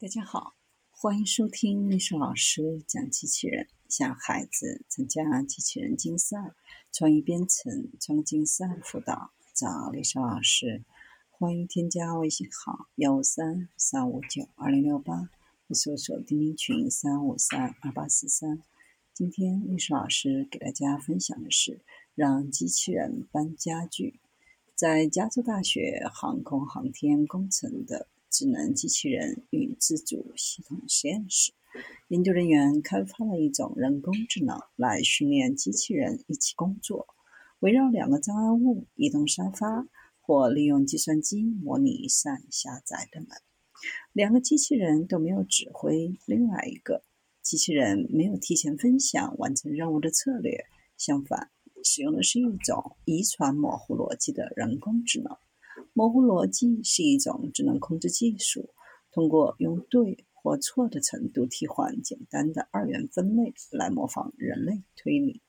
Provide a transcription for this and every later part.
大家好，欢迎收听历史老师讲机器人，向孩子参加机器人竞赛、创意编程、创竞赛辅导，找历史老师。欢迎添加微信号幺五三三五九二零六八，或搜索钉钉群三五三二八四三。今天历史老师给大家分享的是让机器人搬家具，在加州大学航空航天工程的。智能机器人与自主系统实验室研究人员开发了一种人工智能来训练机器人一起工作，围绕两个障碍物移动沙发，或利用计算机模拟上下载的门。两个机器人都没有指挥另外一个机器人，没有提前分享完成任务的策略。相反，使用的是一种遗传模糊逻辑的人工智能。模糊逻辑是一种智能控制技术，通过用对或错的程度替换简单的二元分类来模仿人类推理。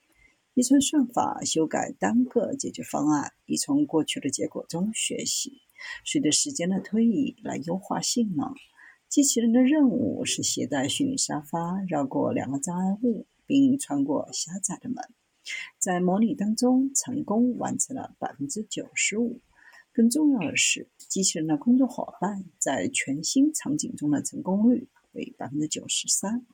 遗传算法修改单个解决方案，以从过去的结果中学习，随着时间的推移来优化性能。机器人的任务是携带虚拟沙发绕过两个障碍物，并穿过狭窄的门。在模拟当中，成功完成了百分之九十五。更重要的是，机器人的工作伙伴在全新场景中的成功率为百分之九十三，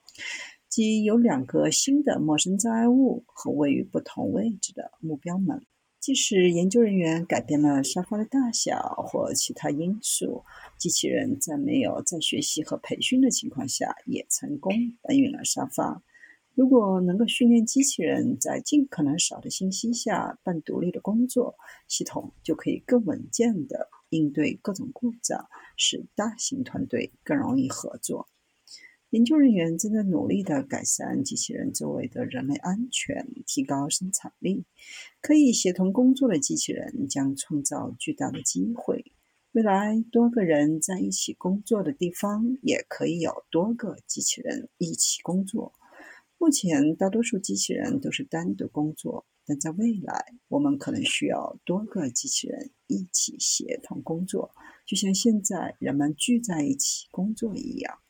即有两个新的陌生障碍物和位于不同位置的目标门。即使研究人员改变了沙发的大小或其他因素，机器人在没有在学习和培训的情况下也成功搬运了沙发。如果能够训练机器人在尽可能少的信息下办独立的工作，系统就可以更稳健地应对各种故障，使大型团队更容易合作。研究人员正在努力地改善机器人周围的人类安全，提高生产力。可以协同工作的机器人将创造巨大的机会。未来，多个人在一起工作的地方，也可以有多个机器人一起工作。目前，大多数机器人都是单独工作，但在未来，我们可能需要多个机器人一起协同工作，就像现在人们聚在一起工作一样。